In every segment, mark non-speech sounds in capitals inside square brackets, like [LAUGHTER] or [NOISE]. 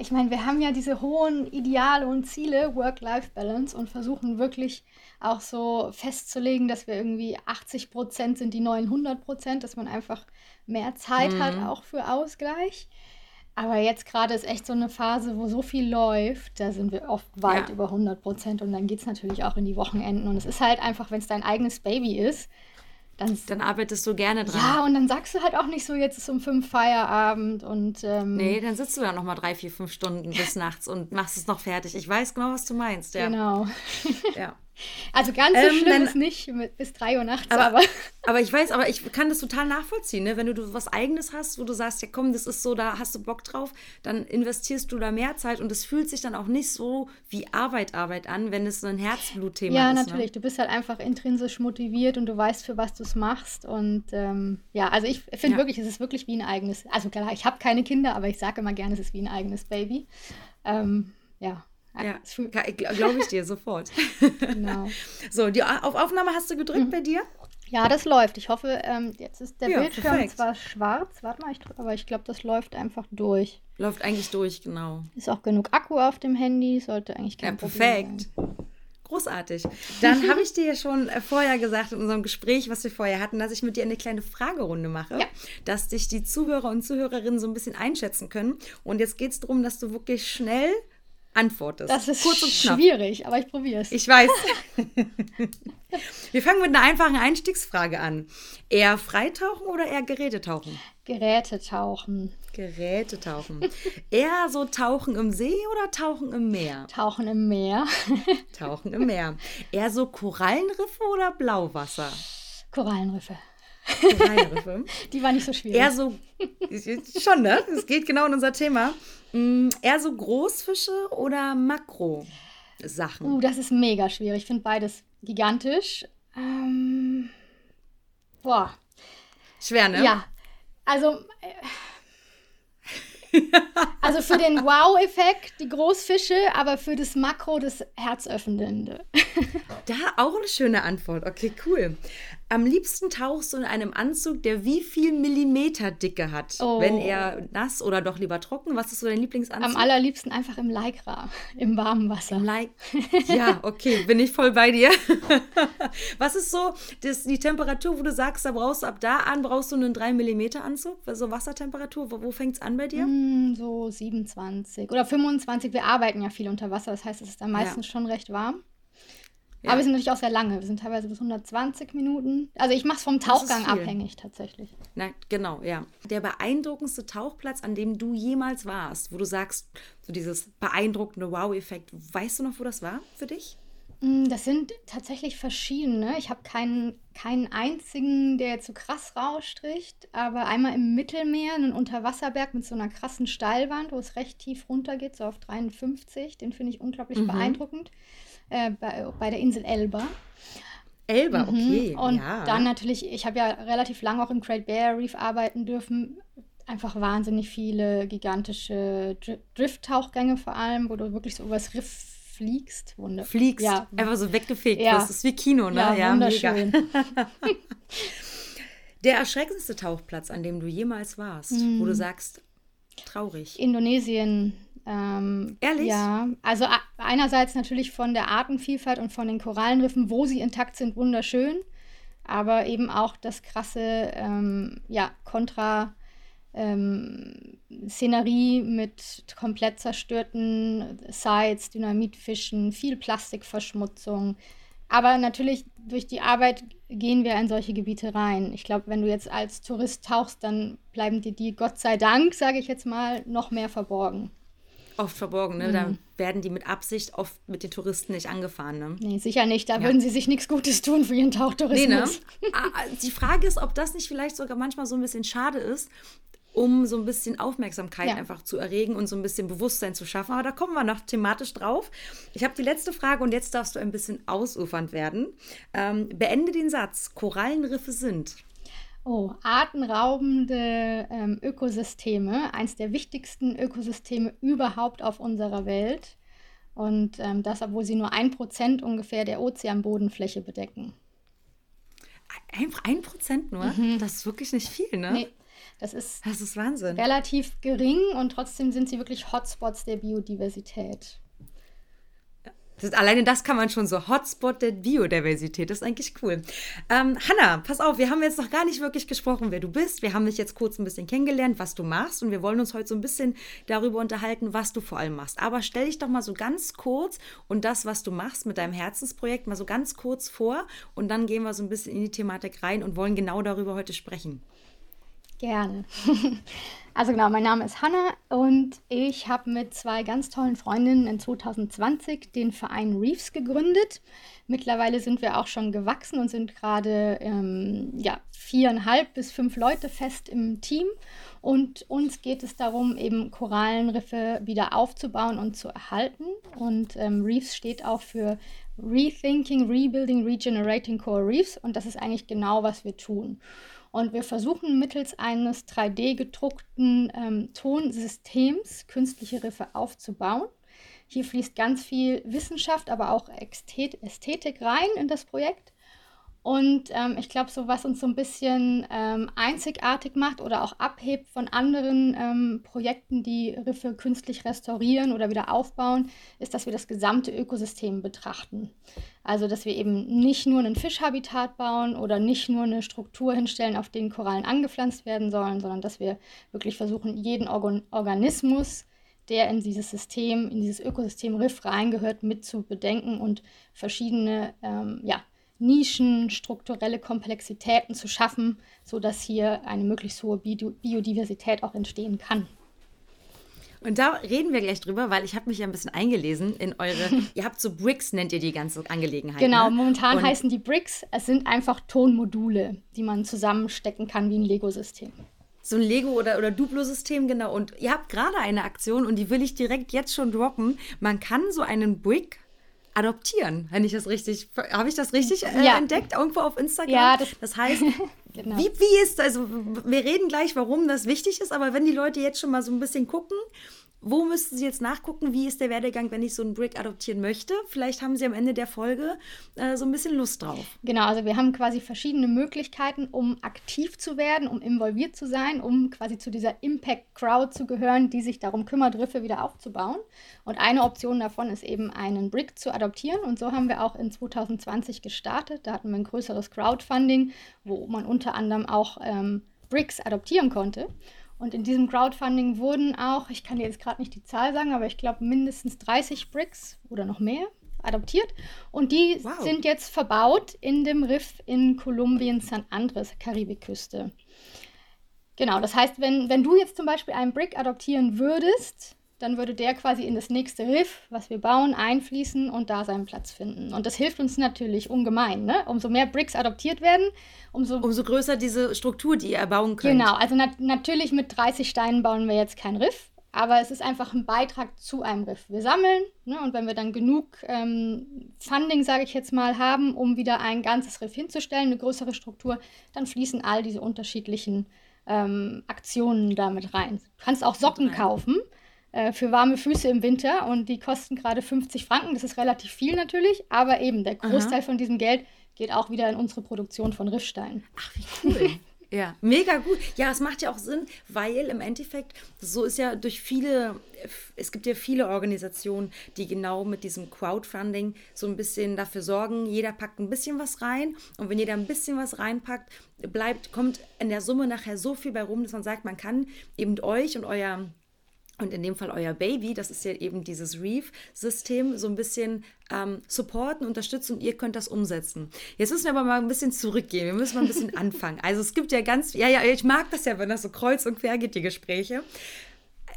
ich meine, wir haben ja diese hohen Ideale und Ziele, Work-Life-Balance, und versuchen wirklich auch so festzulegen, dass wir irgendwie 80 Prozent sind die neuen 100 Prozent, dass man einfach mehr Zeit mhm. hat, auch für Ausgleich. Aber jetzt gerade ist echt so eine Phase, wo so viel läuft, da sind wir oft weit ja. über 100 Prozent und dann geht es natürlich auch in die Wochenenden. Und es ist halt einfach, wenn es dein eigenes Baby ist, dann, dann, arbeitest du gerne dran. Ja, und dann sagst du halt auch nicht so, jetzt ist um fünf Feierabend und. Ähm, nee, dann sitzt du ja noch mal drei, vier, fünf Stunden bis [LAUGHS] nachts und machst es noch fertig. Ich weiß genau, was du meinst. Ja. Genau. ja. [LAUGHS] Also ganz so ähm, schlimm dann, ist nicht mit, bis 3 Uhr nachts, aber, aber. [LAUGHS] Aber ich weiß, aber ich kann das total nachvollziehen, ne? Wenn du was Eigenes hast, wo du sagst, ja komm, das ist so, da hast du Bock drauf, dann investierst du da mehr Zeit und es fühlt sich dann auch nicht so wie Arbeit, Arbeit an, wenn es so ein Herzblutthema ja, ist. Ja, natürlich. Ne? Du bist halt einfach intrinsisch motiviert und du weißt, für was du es machst. Und ähm, ja, also ich finde ja. wirklich, es ist wirklich wie ein eigenes, also klar, ich habe keine Kinder, aber ich sage immer gerne, es ist wie ein eigenes Baby. Ähm, ja, ja, glaube ich dir sofort. [LAUGHS] [LAUGHS] genau. So, die, auf Aufnahme hast du gedrückt mhm. bei dir? Ja, das läuft. Ich hoffe, ähm, jetzt ist der ja, Bildschirm perfekt. zwar schwarz, warte mal, ich drücke, aber ich glaube, das läuft einfach durch. Läuft eigentlich durch, genau. Ist auch genug Akku auf dem Handy, sollte eigentlich kein ja, perfekt. Problem sein. Großartig. Dann habe ich dir ja schon äh, vorher gesagt in unserem Gespräch, was wir vorher hatten, dass ich mit dir eine kleine Fragerunde mache, ja. dass dich die Zuhörer und Zuhörerinnen so ein bisschen einschätzen können. Und jetzt geht es darum, dass du wirklich schnell antwortest. Das ist Kurz und knapp. schwierig, aber ich probiere es. Ich weiß. [LAUGHS] [LAUGHS] Wir fangen mit einer einfachen Einstiegsfrage an. Eher Freitauchen oder eher Gerätetauchen? Gerätetauchen. Gerätetauchen. eher so Tauchen im See oder Tauchen im Meer? Tauchen im Meer. tauchen im Meer. Eher so Korallenriffe oder Blauwasser? Korallenriffe. Korallenriffe. [LAUGHS] Die war nicht so schwierig. Eher so, schon, ne? Es geht genau in unser Thema. Mm, eher so Großfische oder Makro-Sachen? Uh, das ist mega schwierig. Ich finde beides gigantisch. Ähm, boah. Schwer, ne? Ja. Also. Äh, also für den Wow-Effekt die Großfische, aber für das Makro das Herzöffnende. da auch eine schöne Antwort. Okay, cool. Am liebsten tauchst du in einem Anzug, der wie viel Millimeter Dicke hat? Oh. Wenn er nass oder doch lieber trocken? Was ist so dein Lieblingsanzug? Am allerliebsten einfach im Lycra, im warmen Wasser. Im Ly ja, okay, bin ich voll bei dir. [LAUGHS] Was ist so das, die Temperatur, wo du sagst, da brauchst du ab da an, brauchst du einen 3 Millimeter Anzug? So Wassertemperatur, wo, wo fängt es an bei dir? Mm, so 27 oder 25. Wir arbeiten ja viel unter Wasser, das heißt, es ist dann meistens ja. schon recht warm. Ja. Aber wir sind natürlich auch sehr lange. Wir sind teilweise bis 120 Minuten. Also ich mache es vom Tauchgang abhängig tatsächlich. Na, genau, ja. Der beeindruckendste Tauchplatz, an dem du jemals warst, wo du sagst, so dieses beeindruckende Wow-Effekt, weißt du noch, wo das war für dich? Mm, das sind tatsächlich verschiedene. Ich habe keinen, keinen einzigen, der jetzt so krass rausstricht, aber einmal im Mittelmeer einen Unterwasserberg mit so einer krassen Steilwand, wo es recht tief runtergeht, so auf 53. Den finde ich unglaublich mhm. beeindruckend äh, bei, bei, der Insel Elba. Elba, mhm. okay. Und ja. dann natürlich, ich habe ja relativ lange auch im Great Barrier Reef arbeiten dürfen. Einfach wahnsinnig viele gigantische Drift-Tauchgänge vor allem, wo du wirklich so übers Riff fliegst. Wunder fliegst, ja. einfach so weggefegt ja. Das ist wie Kino, ne? Ja, ja wunderschön. [LAUGHS] Der erschreckendste Tauchplatz, an dem du jemals warst, mhm. wo du sagst, traurig. Indonesien, ähm, Ehrlich? Ja, also einerseits natürlich von der Artenvielfalt und von den Korallenriffen, wo sie intakt sind, wunderschön, aber eben auch das krasse, ähm, ja, Kontra. Ähm, Szenerie mit komplett zerstörten Sites, Dynamitfischen, viel Plastikverschmutzung. Aber natürlich durch die Arbeit gehen wir in solche Gebiete rein. Ich glaube, wenn du jetzt als Tourist tauchst, dann bleiben dir die, Gott sei Dank, sage ich jetzt mal, noch mehr verborgen oft verborgen. Ne? Mhm. Da werden die mit Absicht oft mit den Touristen nicht angefahren. Ne? Nee, sicher nicht. Da ja. würden sie sich nichts Gutes tun für ihren Tauchtourismus. Nee, ne? Ah, ah, die Frage ist, ob das nicht vielleicht sogar manchmal so ein bisschen schade ist, um so ein bisschen Aufmerksamkeit ja. einfach zu erregen und so ein bisschen Bewusstsein zu schaffen. Aber da kommen wir noch thematisch drauf. Ich habe die letzte Frage und jetzt darfst du ein bisschen ausufernd werden. Ähm, beende den Satz. Korallenriffe sind. Oh, artenraubende ähm, Ökosysteme, eins der wichtigsten Ökosysteme überhaupt auf unserer Welt. Und ähm, das, obwohl sie nur ein Prozent ungefähr der Ozeanbodenfläche bedecken. Ein, ein Prozent nur? Mhm. Das ist wirklich nicht viel, ne? Nee. Das ist, das ist Wahnsinn. relativ gering und trotzdem sind sie wirklich Hotspots der Biodiversität. Das, alleine das kann man schon so Hotspot der Biodiversität. Das ist eigentlich cool. Ähm, Hanna, pass auf, wir haben jetzt noch gar nicht wirklich gesprochen, wer du bist. Wir haben dich jetzt kurz ein bisschen kennengelernt, was du machst. Und wir wollen uns heute so ein bisschen darüber unterhalten, was du vor allem machst. Aber stell dich doch mal so ganz kurz und das, was du machst mit deinem Herzensprojekt, mal so ganz kurz vor. Und dann gehen wir so ein bisschen in die Thematik rein und wollen genau darüber heute sprechen. Gerne. [LAUGHS] Also genau, mein Name ist Hanna und ich habe mit zwei ganz tollen Freundinnen in 2020 den Verein Reefs gegründet. Mittlerweile sind wir auch schon gewachsen und sind gerade ähm, ja, viereinhalb bis fünf Leute fest im Team. Und uns geht es darum, eben Korallenriffe wieder aufzubauen und zu erhalten. Und ähm, Reefs steht auch für Rethinking, Rebuilding, Regenerating Coral Reefs. Und das ist eigentlich genau, was wir tun. Und wir versuchen mittels eines 3D-gedruckten ähm, Tonsystems künstliche Riffe aufzubauen. Hier fließt ganz viel Wissenschaft, aber auch Ästhetik rein in das Projekt. Und ähm, ich glaube, so was uns so ein bisschen ähm, einzigartig macht oder auch abhebt von anderen ähm, Projekten, die Riffe künstlich restaurieren oder wieder aufbauen, ist, dass wir das gesamte Ökosystem betrachten. Also, dass wir eben nicht nur ein Fischhabitat bauen oder nicht nur eine Struktur hinstellen, auf denen Korallen angepflanzt werden sollen, sondern dass wir wirklich versuchen, jeden Organ Organismus, der in dieses System, in dieses Ökosystem Riff reingehört, mit zu bedenken und verschiedene, ähm, ja, Nischen, strukturelle Komplexitäten zu schaffen, sodass hier eine möglichst hohe Biodiversität auch entstehen kann. Und da reden wir gleich drüber, weil ich habe mich ja ein bisschen eingelesen in eure, [LAUGHS] ihr habt so Bricks, nennt ihr die ganze Angelegenheit. Genau, ne? momentan Und heißen die Bricks, es sind einfach Tonmodule, die man zusammenstecken kann wie ein Lego-System. So ein Lego- oder, oder Duplo-System, genau. Und ihr habt gerade eine Aktion und die will ich direkt jetzt schon droppen. Man kann so einen Brick adoptieren, wenn ich das richtig, habe ich das richtig äh, ja. entdeckt irgendwo auf Instagram? Ja, das, das heißt, [LAUGHS] genau. wie, wie ist, also wir reden gleich, warum das wichtig ist, aber wenn die Leute jetzt schon mal so ein bisschen gucken, wo müssten Sie jetzt nachgucken? Wie ist der Werdegang, wenn ich so einen Brick adoptieren möchte? Vielleicht haben Sie am Ende der Folge äh, so ein bisschen Lust drauf. Genau, also wir haben quasi verschiedene Möglichkeiten, um aktiv zu werden, um involviert zu sein, um quasi zu dieser Impact Crowd zu gehören, die sich darum kümmert, Riffe wieder aufzubauen. Und eine Option davon ist eben einen Brick zu adoptieren. Und so haben wir auch in 2020 gestartet. Da hatten wir ein größeres Crowdfunding, wo man unter anderem auch ähm, Bricks adoptieren konnte. Und in diesem Crowdfunding wurden auch, ich kann dir jetzt gerade nicht die Zahl sagen, aber ich glaube mindestens 30 Bricks oder noch mehr adoptiert. Und die wow. sind jetzt verbaut in dem Riff in Kolumbien, San Andres, Karibikküste. Genau, das heißt, wenn, wenn du jetzt zum Beispiel einen Brick adoptieren würdest, dann würde der quasi in das nächste Riff, was wir bauen, einfließen und da seinen Platz finden. Und das hilft uns natürlich ungemein. Ne? Umso mehr Bricks adoptiert werden, umso, umso größer diese Struktur, die ihr erbauen könnt. Genau, also nat natürlich mit 30 Steinen bauen wir jetzt kein Riff, aber es ist einfach ein Beitrag zu einem Riff. Wir sammeln ne, und wenn wir dann genug ähm, Funding, sage ich jetzt mal, haben, um wieder ein ganzes Riff hinzustellen, eine größere Struktur, dann fließen all diese unterschiedlichen ähm, Aktionen damit rein. Du kannst auch Socken kaufen äh, für warme Füße im Winter und die kosten gerade 50 Franken. Das ist relativ viel natürlich, aber eben der Großteil Aha. von diesem Geld geht auch wieder in unsere Produktion von Riffstein. Ach, wie cool. [LAUGHS] Ja, mega gut. Ja, es macht ja auch Sinn, weil im Endeffekt, so ist ja durch viele, es gibt ja viele Organisationen, die genau mit diesem Crowdfunding so ein bisschen dafür sorgen, jeder packt ein bisschen was rein und wenn jeder ein bisschen was reinpackt, bleibt, kommt in der Summe nachher so viel bei rum, dass man sagt, man kann eben euch und euer und in dem Fall euer Baby, das ist ja eben dieses Reef-System, so ein bisschen ähm, supporten, unterstützen und ihr könnt das umsetzen. Jetzt müssen wir aber mal ein bisschen zurückgehen. Wir müssen mal ein bisschen [LAUGHS] anfangen. Also es gibt ja ganz, ja, ja, ich mag das ja, wenn das so kreuz und quer geht, die Gespräche.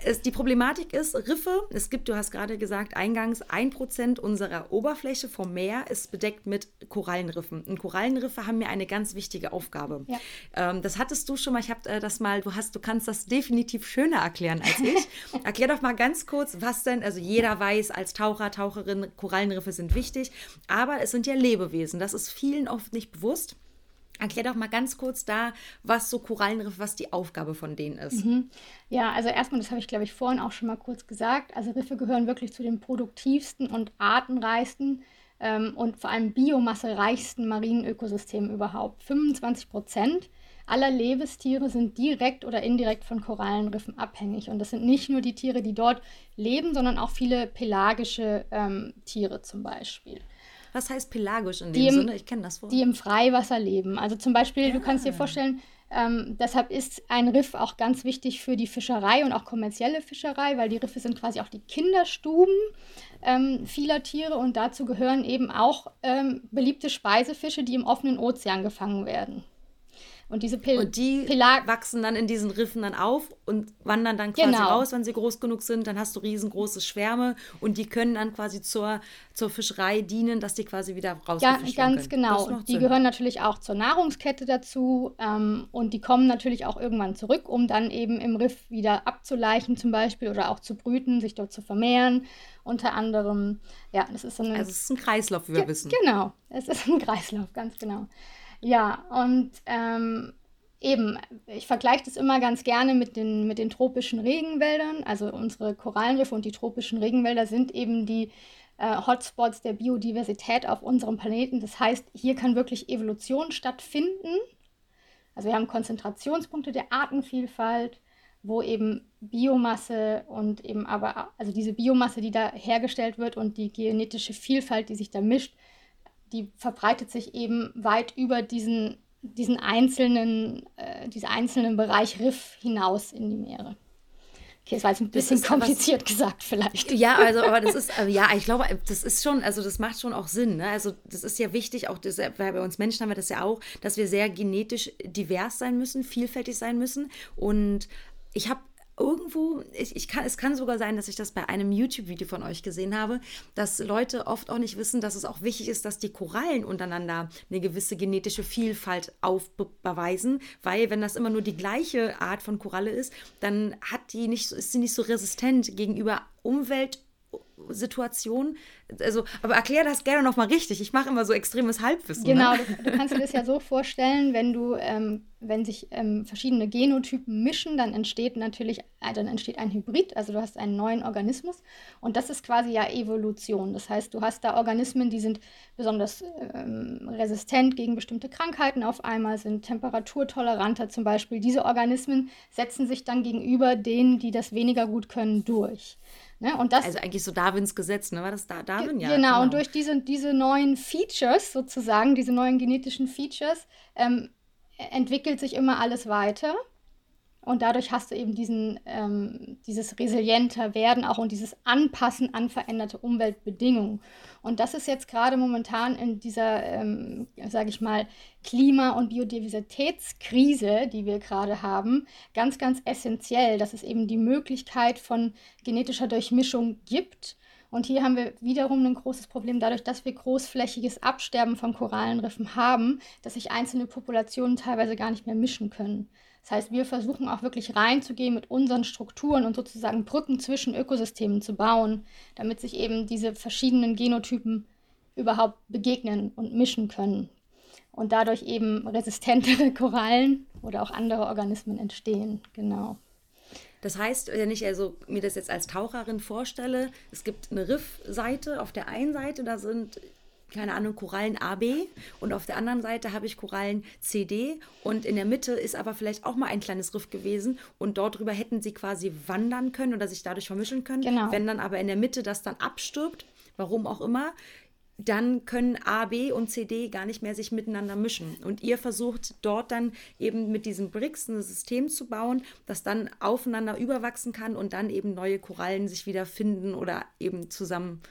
Es, die Problematik ist, Riffe, es gibt, du hast gerade gesagt, eingangs ein Prozent unserer Oberfläche vom Meer ist bedeckt mit Korallenriffen. Und Korallenriffe haben mir eine ganz wichtige Aufgabe. Ja. Ähm, das hattest du schon mal, ich habe äh, das mal, du hast, du kannst das definitiv schöner erklären als [LAUGHS] ich. Erklär doch mal ganz kurz, was denn, also jeder weiß als Taucher, Taucherin, Korallenriffe sind wichtig, aber es sind ja Lebewesen. Das ist vielen oft nicht bewusst. Erklär doch mal ganz kurz da, was so Korallenriffe, was die Aufgabe von denen ist. Mhm. Ja, also erstmal, das habe ich glaube ich vorhin auch schon mal kurz gesagt. Also Riffe gehören wirklich zu den produktivsten und artenreichsten ähm, und vor allem biomassereichsten marinen Ökosystemen überhaupt. 25 Prozent aller Lebestiere sind direkt oder indirekt von Korallenriffen abhängig. Und das sind nicht nur die Tiere, die dort leben, sondern auch viele pelagische ähm, Tiere zum Beispiel. Was heißt pelagisch in dem im, Sinne? Ich kenne das Wort. Die im Freiwasser leben. Also zum Beispiel, ja. du kannst dir vorstellen, ähm, deshalb ist ein Riff auch ganz wichtig für die Fischerei und auch kommerzielle Fischerei, weil die Riffe sind quasi auch die Kinderstuben ähm, vieler Tiere und dazu gehören eben auch ähm, beliebte Speisefische, die im offenen Ozean gefangen werden. Und diese Pil und die Pelag wachsen dann in diesen Riffen dann auf und wandern dann quasi genau. raus, wenn sie groß genug sind. Dann hast du riesengroße Schwärme und die können dann quasi zur, zur Fischerei dienen, dass die quasi wieder rausfischen ja, Ganz können. genau. Die Sinn. gehören natürlich auch zur Nahrungskette dazu ähm, und die kommen natürlich auch irgendwann zurück, um dann eben im Riff wieder abzuleichen zum Beispiel oder auch zu brüten, sich dort zu vermehren. Unter anderem, ja, das ist so eine... Also es ist ein Kreislauf, wie wir wissen. Genau, es ist ein [LAUGHS] Kreislauf, ganz genau. Ja, und ähm, eben, ich vergleiche das immer ganz gerne mit den, mit den tropischen Regenwäldern. Also unsere Korallenriffe und die tropischen Regenwälder sind eben die äh, Hotspots der Biodiversität auf unserem Planeten. Das heißt, hier kann wirklich Evolution stattfinden. Also wir haben Konzentrationspunkte der Artenvielfalt, wo eben Biomasse und eben aber, also diese Biomasse, die da hergestellt wird und die genetische Vielfalt, die sich da mischt, die verbreitet sich eben weit über diesen, diesen einzelnen, äh, diesen einzelnen Bereich Riff hinaus in die Meere. Okay, das war jetzt ein bisschen kompliziert was, gesagt, vielleicht. Ja, also, aber das [LAUGHS] ist, ja, ich glaube, das ist schon, also das macht schon auch Sinn. Ne? Also, das ist ja wichtig, auch das, weil bei uns Menschen haben wir das ja auch, dass wir sehr genetisch divers sein müssen, vielfältig sein müssen. Und ich habe irgendwo, ich, ich kann, es kann sogar sein, dass ich das bei einem YouTube-Video von euch gesehen habe, dass Leute oft auch nicht wissen, dass es auch wichtig ist, dass die Korallen untereinander eine gewisse genetische Vielfalt aufbeweisen, weil wenn das immer nur die gleiche Art von Koralle ist, dann hat die nicht, ist sie nicht so resistent gegenüber Umwelt- Situation. Also, aber erklär das gerne nochmal richtig. Ich mache immer so extremes Halbwissen. Ne? Genau, ne? du, du, kannst dir das ja so vorstellen, wenn du, ähm, wenn sich ähm, verschiedene Genotypen mischen, dann entsteht natürlich, äh, dann entsteht ein Hybrid, also du hast einen neuen Organismus und das ist quasi ja Evolution. Das heißt, du hast da Organismen, die sind besonders ähm, resistent gegen bestimmte Krankheiten auf einmal, sind temperaturtoleranter zum Beispiel. Diese Organismen setzen sich dann gegenüber denen, die das weniger gut können, durch. Ne? Und das, also eigentlich so Darwins Gesetz, ne? War das da Darwin? Ja. Genau, genau. und durch diese, diese neuen Features sozusagen, diese neuen genetischen Features, ähm, entwickelt sich immer alles weiter. Und dadurch hast du eben diesen, ähm, dieses resilienter Werden auch und dieses Anpassen an veränderte Umweltbedingungen. Und das ist jetzt gerade momentan in dieser, ähm, sage ich mal, Klima- und Biodiversitätskrise, die wir gerade haben, ganz, ganz essentiell, dass es eben die Möglichkeit von genetischer Durchmischung gibt. Und hier haben wir wiederum ein großes Problem dadurch, dass wir großflächiges Absterben von Korallenriffen haben, dass sich einzelne Populationen teilweise gar nicht mehr mischen können. Das heißt, wir versuchen auch wirklich reinzugehen mit unseren Strukturen und sozusagen Brücken zwischen Ökosystemen zu bauen, damit sich eben diese verschiedenen Genotypen überhaupt begegnen und mischen können. Und dadurch eben resistentere [LAUGHS] Korallen oder auch andere Organismen entstehen. Genau. Das heißt, wenn ich also mir das jetzt als Taucherin vorstelle, es gibt eine Riffseite auf der einen Seite, da sind keine Ahnung, Korallen AB und auf der anderen Seite habe ich Korallen CD und in der Mitte ist aber vielleicht auch mal ein kleines Riff gewesen und dort drüber hätten sie quasi wandern können oder sich dadurch vermischen können. Genau. Wenn dann aber in der Mitte das dann abstirbt, warum auch immer, dann können A, B und CD gar nicht mehr sich miteinander mischen. Und ihr versucht dort dann eben mit diesem BRICS ein System zu bauen, das dann aufeinander überwachsen kann und dann eben neue Korallen sich wieder finden oder eben zusammen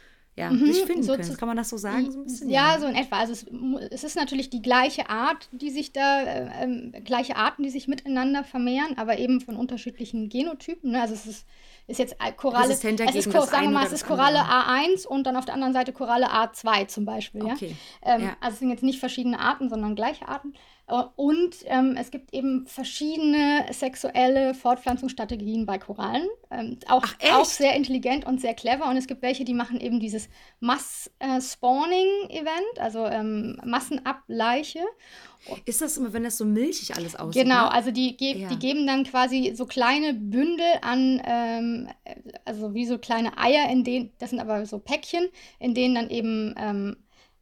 ja, mhm, sich finden so können. Kann man das so sagen? So bisschen, ja, ja, so in etwa. Also es, es, ist natürlich die gleiche Art, die sich da, äh, ähm, gleiche Arten, die sich miteinander vermehren, aber eben von unterschiedlichen Genotypen. Ne? Also es ist ist jetzt Koralle, es ist, sagen wir mal, es ist Koralle A1 und dann auf der anderen Seite Koralle A2 zum Beispiel. Okay. Ja? Ähm, ja. Also es sind jetzt nicht verschiedene Arten, sondern gleiche Arten. Äh, und ähm, es gibt eben verschiedene sexuelle Fortpflanzungsstrategien bei Korallen. Ähm, auch, Ach, auch sehr intelligent und sehr clever. Und es gibt welche, die machen eben dieses Mass-Spawning-Event, also ähm, Massenableiche. Ist das immer, wenn das so milchig alles aussieht? Genau, ne? also die, ge ja. die geben dann quasi so kleine Bündel an, ähm, also wie so kleine Eier, in denen, das sind aber so Päckchen, in denen dann eben ähm,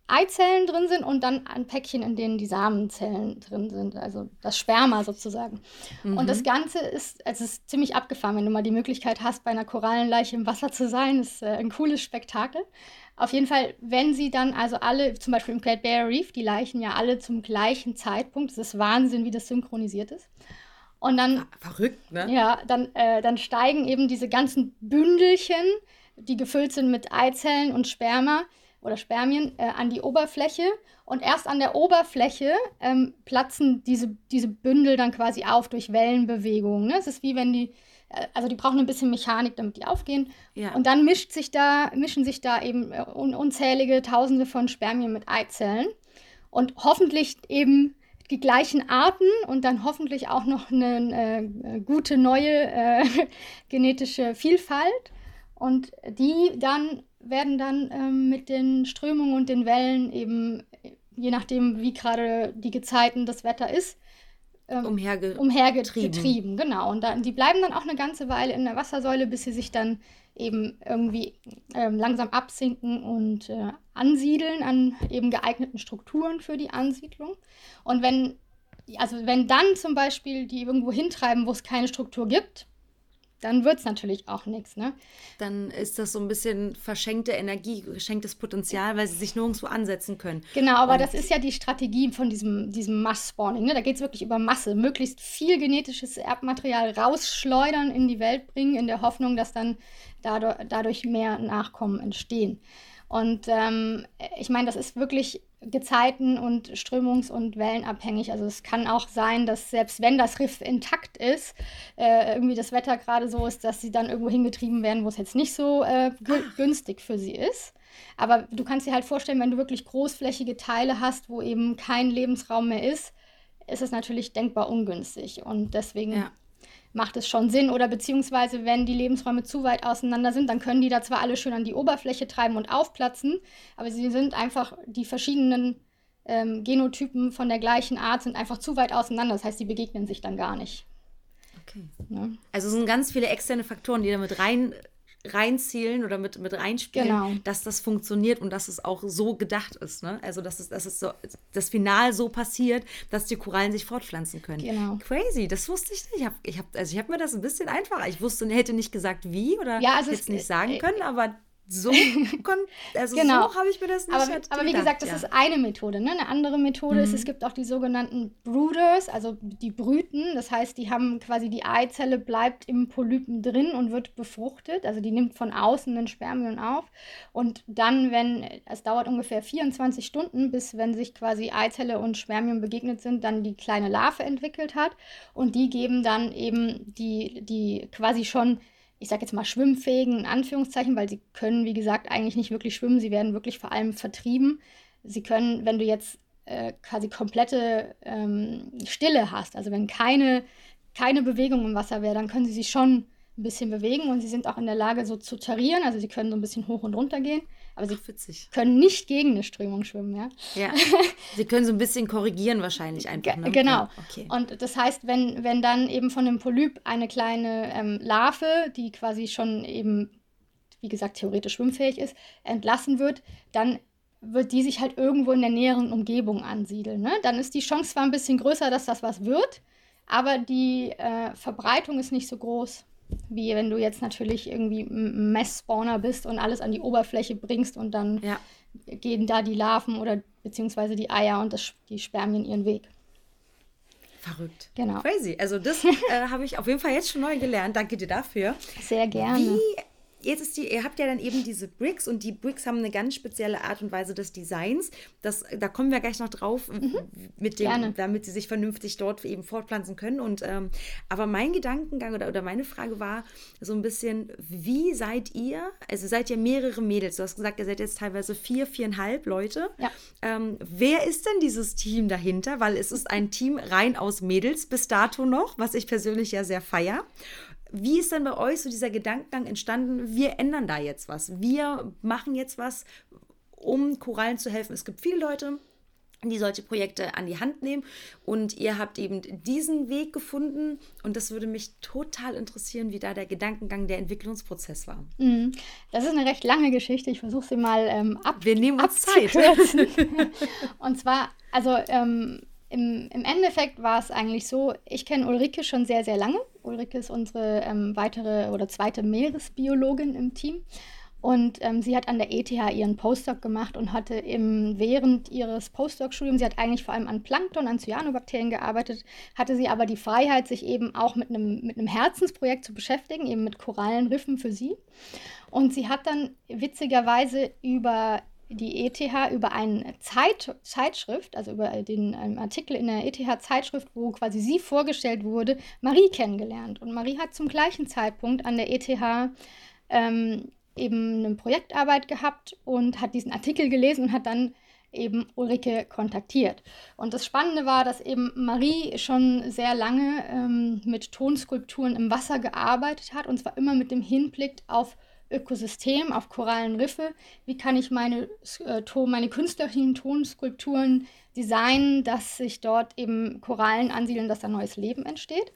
Eizellen drin sind und dann ein Päckchen, in denen die Samenzellen drin sind, also das Sperma sozusagen. Mhm. Und das Ganze ist, also es ist ziemlich abgefahren, wenn du mal die Möglichkeit hast, bei einer Korallenleiche im Wasser zu sein. Das ist äh, ein cooles Spektakel. Auf jeden Fall, wenn sie dann also alle, zum Beispiel im Great Barrier Reef, die Leichen ja alle zum gleichen Zeitpunkt, das ist Wahnsinn, wie das synchronisiert ist. Und dann. Verrückt, ne? Ja, dann, äh, dann steigen eben diese ganzen Bündelchen, die gefüllt sind mit Eizellen und Sperma, oder Spermien äh, an die Oberfläche und erst an der Oberfläche ähm, platzen diese, diese Bündel dann quasi auf durch Wellenbewegungen. Ne? Es ist wie wenn die, äh, also die brauchen ein bisschen Mechanik, damit die aufgehen. Ja. Und dann mischt sich da, mischen sich da eben äh, un unzählige Tausende von Spermien mit Eizellen und hoffentlich eben die gleichen Arten und dann hoffentlich auch noch eine äh, gute neue äh, [LAUGHS] genetische Vielfalt. Und die dann werden dann ähm, mit den Strömungen und den Wellen eben, je nachdem, wie gerade die Gezeiten das Wetter ist, ähm, Umherge umhergetrieben. Genau. Und dann, die bleiben dann auch eine ganze Weile in der Wassersäule, bis sie sich dann eben irgendwie ähm, langsam absinken und äh, ansiedeln an eben geeigneten Strukturen für die Ansiedlung. Und wenn, also wenn dann zum Beispiel die irgendwo hintreiben, wo es keine Struktur gibt, dann wird es natürlich auch nichts. Ne? Dann ist das so ein bisschen verschenkte Energie, geschenktes Potenzial, weil sie sich nirgendwo ansetzen können. Genau, aber Und das ist ja die Strategie von diesem, diesem Mass-Spawning. Ne? Da geht es wirklich über Masse. Möglichst viel genetisches Erbmaterial rausschleudern, in die Welt bringen, in der Hoffnung, dass dann dadurch, dadurch mehr Nachkommen entstehen. Und ähm, ich meine, das ist wirklich Gezeiten und strömungs- und wellenabhängig. Also es kann auch sein, dass selbst wenn das Riff intakt ist, äh, irgendwie das Wetter gerade so ist, dass sie dann irgendwo hingetrieben werden, wo es jetzt nicht so äh, günstig für sie ist. Aber du kannst dir halt vorstellen, wenn du wirklich großflächige Teile hast, wo eben kein Lebensraum mehr ist, ist es natürlich denkbar ungünstig. Und deswegen ja macht es schon Sinn. Oder beziehungsweise, wenn die Lebensräume zu weit auseinander sind, dann können die da zwar alle schön an die Oberfläche treiben und aufplatzen, aber sie sind einfach, die verschiedenen ähm, Genotypen von der gleichen Art sind einfach zu weit auseinander. Das heißt, die begegnen sich dann gar nicht. Okay. Ja. Also es sind ganz viele externe Faktoren, die da mit rein reinzielen oder mit, mit reinspielen, genau. dass das funktioniert und dass es auch so gedacht ist. Ne? Also, dass es, dass es so, das Final so passiert, dass die Korallen sich fortpflanzen können. Genau. Crazy, das wusste ich nicht. Ich habe ich hab, also ich hab mir das ein bisschen einfacher. Ich wusste, hätte nicht gesagt, wie oder ja, also jetzt nicht sagen äh, können, aber so, [LAUGHS] also genau. so habe ich mir das nicht Aber, aber wie gesagt, das ja. ist eine Methode. Ne? Eine andere Methode mhm. ist, es gibt auch die sogenannten Brooders, also die brüten. Das heißt, die haben quasi die Eizelle bleibt im Polypen drin und wird befruchtet. Also die nimmt von außen den Spermien auf. Und dann, wenn, es dauert ungefähr 24 Stunden, bis wenn sich quasi Eizelle und Spermien begegnet sind, dann die kleine Larve entwickelt hat. Und die geben dann eben die, die quasi schon ich sage jetzt mal schwimmfähigen in Anführungszeichen, weil sie können, wie gesagt, eigentlich nicht wirklich schwimmen. Sie werden wirklich vor allem vertrieben. Sie können, wenn du jetzt äh, quasi komplette ähm, Stille hast, also wenn keine, keine Bewegung im Wasser wäre, dann können sie sich schon ein bisschen bewegen und sie sind auch in der Lage, so zu tarieren. Also sie können so ein bisschen hoch und runter gehen. Aber sie Ach, können nicht gegen eine Strömung schwimmen, ja. Ja. [LAUGHS] sie können so ein bisschen korrigieren wahrscheinlich einfach. Ne? Genau. Okay. Und das heißt, wenn, wenn dann eben von dem Polyp eine kleine ähm, Larve, die quasi schon eben, wie gesagt, theoretisch schwimmfähig ist, entlassen wird, dann wird die sich halt irgendwo in der näheren Umgebung ansiedeln. Ne? Dann ist die Chance zwar ein bisschen größer, dass das was wird, aber die äh, Verbreitung ist nicht so groß wie wenn du jetzt natürlich irgendwie Messspawner bist und alles an die Oberfläche bringst und dann ja. gehen da die Larven oder beziehungsweise die Eier und das, die Spermien ihren Weg. Verrückt. Genau. Crazy. Also das äh, [LAUGHS] habe ich auf jeden Fall jetzt schon neu gelernt. Danke dir dafür. Sehr gerne. Wie jetzt ist die, ihr habt ja dann eben diese Bricks und die Bricks haben eine ganz spezielle Art und Weise des Designs. Das, da kommen wir gleich noch drauf, mhm. mit dem, damit sie sich vernünftig dort eben fortpflanzen können. Und ähm, aber mein Gedankengang oder, oder meine Frage war so ein bisschen, wie seid ihr? Also seid ihr mehrere Mädels? Du hast gesagt, ihr seid jetzt teilweise vier, viereinhalb Leute. Ja. Ähm, wer ist denn dieses Team dahinter? Weil es ist ein Team rein aus Mädels bis dato noch, was ich persönlich ja sehr feier. Wie ist denn bei euch so dieser Gedankengang entstanden, wir ändern da jetzt was? Wir machen jetzt was, um Korallen zu helfen. Es gibt viele Leute, die solche Projekte an die Hand nehmen. Und ihr habt eben diesen Weg gefunden. Und das würde mich total interessieren, wie da der Gedankengang, der Entwicklungsprozess war. Mhm. Das ist eine recht lange Geschichte. Ich versuche sie mal ähm, ab. Wir nehmen uns Zeit. [LAUGHS] und zwar, also ähm, im, im Endeffekt war es eigentlich so, ich kenne Ulrike schon sehr, sehr lange. Ulrike ist unsere ähm, weitere oder zweite Meeresbiologin im Team. Und ähm, sie hat an der ETH ihren Postdoc gemacht und hatte im, während ihres Postdoc-Studiums, sie hat eigentlich vor allem an Plankton, an Cyanobakterien gearbeitet, hatte sie aber die Freiheit, sich eben auch mit einem, mit einem Herzensprojekt zu beschäftigen, eben mit Korallenriffen für sie. Und sie hat dann witzigerweise über die ETH über eine Zeit, Zeitschrift, also über den Artikel in der ETH-Zeitschrift, wo quasi sie vorgestellt wurde, Marie kennengelernt. Und Marie hat zum gleichen Zeitpunkt an der ETH ähm, eben eine Projektarbeit gehabt und hat diesen Artikel gelesen und hat dann eben Ulrike kontaktiert. Und das Spannende war, dass eben Marie schon sehr lange ähm, mit Tonskulpturen im Wasser gearbeitet hat und zwar immer mit dem Hinblick auf Ökosystem, auf Korallenriffe. Wie kann ich meine, äh, meine künstlerischen Tonskulpturen designen, dass sich dort eben Korallen ansiedeln, dass da neues Leben entsteht.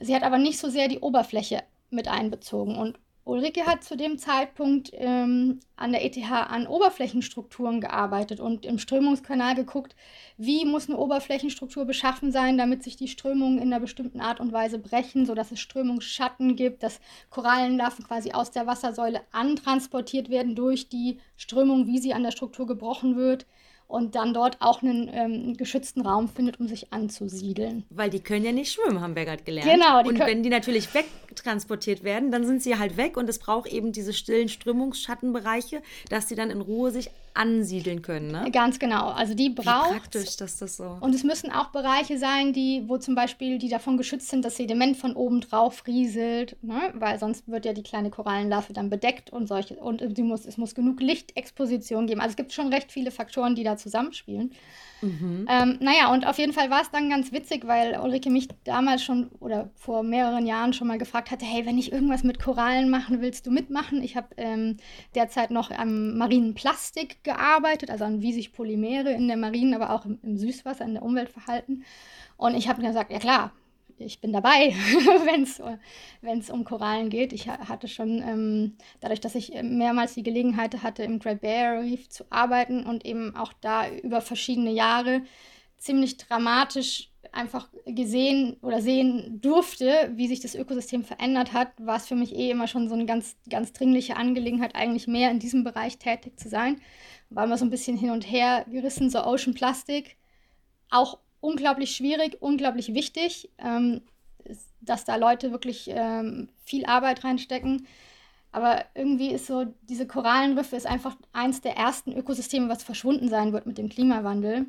Sie hat aber nicht so sehr die Oberfläche mit einbezogen. Und Ulrike hat zu dem Zeitpunkt ähm, an der ETH an Oberflächenstrukturen gearbeitet und im Strömungskanal geguckt, wie muss eine Oberflächenstruktur beschaffen sein, damit sich die Strömungen in einer bestimmten Art und Weise brechen, sodass es Strömungsschatten gibt, dass Korallenlarven quasi aus der Wassersäule antransportiert werden durch die Strömung, wie sie an der Struktur gebrochen wird und dann dort auch einen ähm, geschützten Raum findet, um sich anzusiedeln. Weil die können ja nicht schwimmen, haben wir gerade gelernt. Genau. und wenn die natürlich wegtransportiert werden, dann sind sie halt weg und es braucht eben diese stillen Strömungsschattenbereiche, dass sie dann in Ruhe sich ansiedeln können. Ne? Ganz genau. Also die braucht. Wie praktisch, dass das so. Und es müssen auch Bereiche sein, die, wo zum Beispiel die davon geschützt sind, dass Sediment von oben drauf rieselt, ne? weil sonst wird ja die kleine Korallenlarve dann bedeckt und solche. Und sie muss, es muss genug Lichtexposition geben. Also es gibt schon recht viele Faktoren, die da zusammenspielen. Mhm. Ähm, naja, und auf jeden Fall war es dann ganz witzig, weil Ulrike mich damals schon oder vor mehreren Jahren schon mal gefragt hatte, hey, wenn ich irgendwas mit Korallen machen, willst du mitmachen? Ich habe ähm, derzeit noch am marinen Plastik gearbeitet, also an wie sich Polymere in der Marinen, aber auch im, im Süßwasser, in der Umwelt verhalten. Und ich habe gesagt, ja klar, ich bin dabei, [LAUGHS] wenn es um Korallen geht. Ich hatte schon, ähm, dadurch, dass ich mehrmals die Gelegenheit hatte, im Great Barrier Reef zu arbeiten und eben auch da über verschiedene Jahre ziemlich dramatisch einfach gesehen oder sehen durfte, wie sich das Ökosystem verändert hat, war es für mich eh immer schon so eine ganz, ganz dringliche Angelegenheit, eigentlich mehr in diesem Bereich tätig zu sein. War immer so ein bisschen hin und her gerissen, so Ocean Plastik. Auch unglaublich schwierig, unglaublich wichtig, ähm, dass da Leute wirklich ähm, viel Arbeit reinstecken. Aber irgendwie ist so, diese Korallenriffe ist einfach eins der ersten Ökosysteme, was verschwunden sein wird mit dem Klimawandel.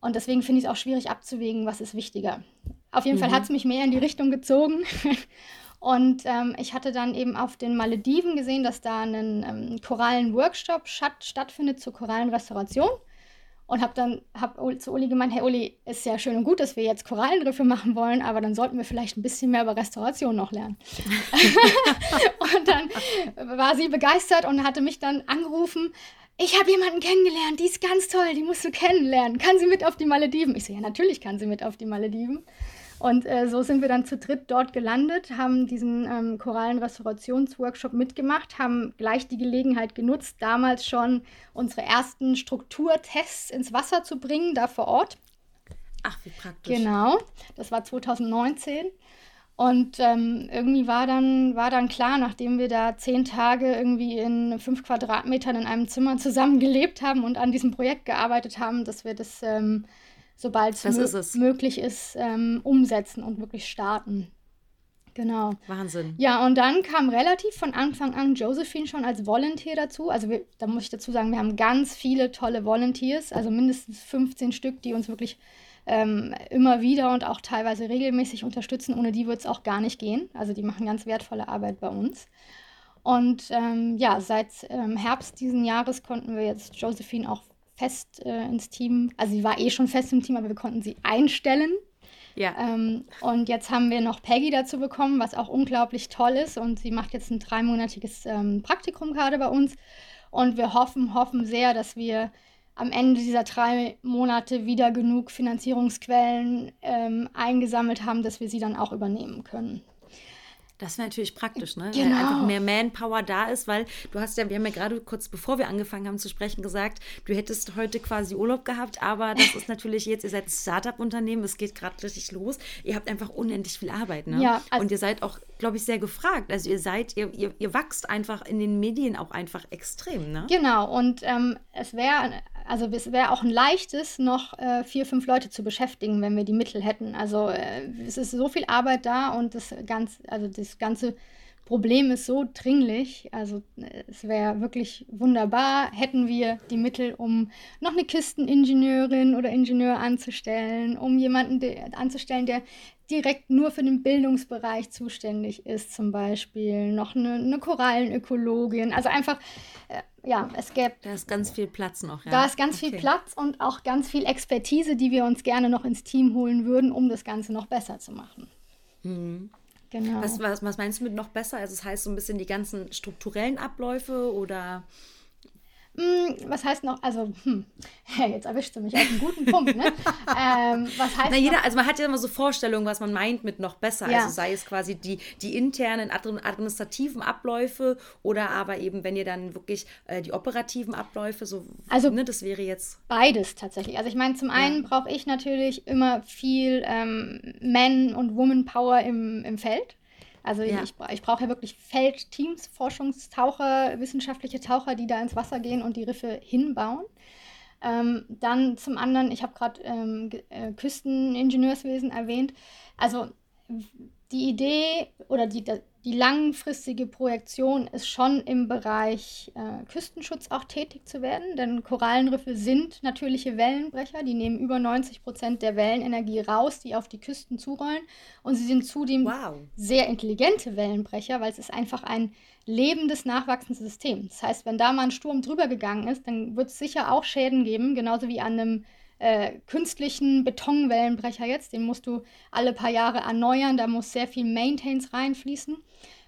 Und deswegen finde ich es auch schwierig abzuwägen, was ist wichtiger. Auf jeden mhm. Fall hat es mich mehr in die Richtung gezogen. [LAUGHS] Und ähm, ich hatte dann eben auf den Malediven gesehen, dass da ein ähm, Korallen-Workshop stattfindet zur Korallenrestauration und habe dann hab zu Uli gemeint, hey Uli, ist ja schön und gut, dass wir jetzt Korallenriffe machen wollen, aber dann sollten wir vielleicht ein bisschen mehr über Restauration noch lernen. [LAUGHS] und dann war sie begeistert und hatte mich dann angerufen, ich habe jemanden kennengelernt, die ist ganz toll, die musst du kennenlernen. Kann sie mit auf die Malediven? Ich so, ja, natürlich kann sie mit auf die Malediven. Und äh, so sind wir dann zu dritt dort gelandet, haben diesen ähm, Korallenrestaurationsworkshop mitgemacht, haben gleich die Gelegenheit genutzt, damals schon unsere ersten Strukturtests ins Wasser zu bringen, da vor Ort. Ach, wie praktisch. Genau, das war 2019. Und ähm, irgendwie war dann, war dann klar, nachdem wir da zehn Tage irgendwie in fünf Quadratmetern in einem Zimmer zusammen gelebt haben und an diesem Projekt gearbeitet haben, dass wir das ähm, sobald es möglich ist, ähm, umsetzen und wirklich starten. Genau. Wahnsinn. Ja, und dann kam relativ von Anfang an Josephine schon als Volunteer dazu. Also wir, da muss ich dazu sagen, wir haben ganz viele tolle Volunteers, also mindestens 15 Stück, die uns wirklich ähm, immer wieder und auch teilweise regelmäßig unterstützen. Ohne die würde es auch gar nicht gehen. Also die machen ganz wertvolle Arbeit bei uns. Und ähm, ja, seit ähm, Herbst diesen Jahres konnten wir jetzt Josephine auch fest äh, ins Team, also sie war eh schon fest im Team, aber wir konnten sie einstellen. Ja. Ähm, und jetzt haben wir noch Peggy dazu bekommen, was auch unglaublich toll ist. Und sie macht jetzt ein dreimonatiges ähm, Praktikum gerade bei uns. Und wir hoffen, hoffen sehr, dass wir am Ende dieser drei Monate wieder genug Finanzierungsquellen ähm, eingesammelt haben, dass wir sie dann auch übernehmen können. Das wäre natürlich praktisch, ne? Genau. Weil einfach mehr Manpower da ist, weil du hast ja, wir haben ja gerade kurz bevor wir angefangen haben zu sprechen gesagt, du hättest heute quasi Urlaub gehabt, aber das ist natürlich jetzt, ihr seid Startup-Unternehmen, es geht gerade richtig los. Ihr habt einfach unendlich viel Arbeit, ne? Ja, also Und ihr seid auch, glaube ich, sehr gefragt. Also ihr seid, ihr, ihr, ihr wachst einfach in den Medien auch einfach extrem, ne? Genau, und ähm, es wäre also es wäre auch ein leichtes, noch äh, vier, fünf Leute zu beschäftigen, wenn wir die Mittel hätten. Also äh, es ist so viel Arbeit da und das ganz, also das ganze Problem ist so dringlich. Also äh, es wäre wirklich wunderbar, hätten wir die Mittel, um noch eine Kisteningenieurin oder Ingenieur anzustellen, um jemanden anzustellen, der direkt nur für den Bildungsbereich zuständig ist, zum Beispiel noch eine, eine Korallenökologin. Also einfach, äh, ja, es gäbe. Da ist ganz viel Platz noch, ja. Da ist ganz okay. viel Platz und auch ganz viel Expertise, die wir uns gerne noch ins Team holen würden, um das Ganze noch besser zu machen. Mhm. Genau. Was, was, was meinst du mit noch besser? Also, das heißt so ein bisschen die ganzen strukturellen Abläufe oder hm, was heißt noch, also, hm, [LAUGHS] jetzt erwischst du mich auf einen guten Punkt, ne? [LAUGHS] ähm, was heißt Na, jeder, noch, also man hat ja immer so Vorstellungen, was man meint mit noch besser. Ja. Also sei es quasi die, die internen administrativen Abläufe oder aber eben, wenn ihr dann wirklich äh, die operativen Abläufe, so, also, ne, das wäre jetzt. Beides tatsächlich. Also ich meine, zum einen ja. brauche ich natürlich immer viel ähm, Man- und Woman-Power im, im Feld. Also ja. ich, ich brauche ja wirklich Feldteams, Forschungstaucher, wissenschaftliche Taucher, die da ins Wasser gehen und die Riffe hinbauen. Ähm, dann zum anderen, ich habe gerade ähm, äh, Küsteningenieurswesen erwähnt. Also die Idee oder die, die langfristige Projektion ist schon im Bereich äh, Küstenschutz auch tätig zu werden, denn Korallenriffe sind natürliche Wellenbrecher, die nehmen über 90 Prozent der Wellenenergie raus, die auf die Küsten zurollen. Und sie sind zudem wow. sehr intelligente Wellenbrecher, weil es ist einfach ein lebendes, nachwachsendes System. Das heißt, wenn da mal ein Sturm drüber gegangen ist, dann wird es sicher auch Schäden geben, genauso wie an einem äh, künstlichen Betonwellenbrecher jetzt. Den musst du alle paar Jahre erneuern, da muss sehr viel Maintains reinfließen.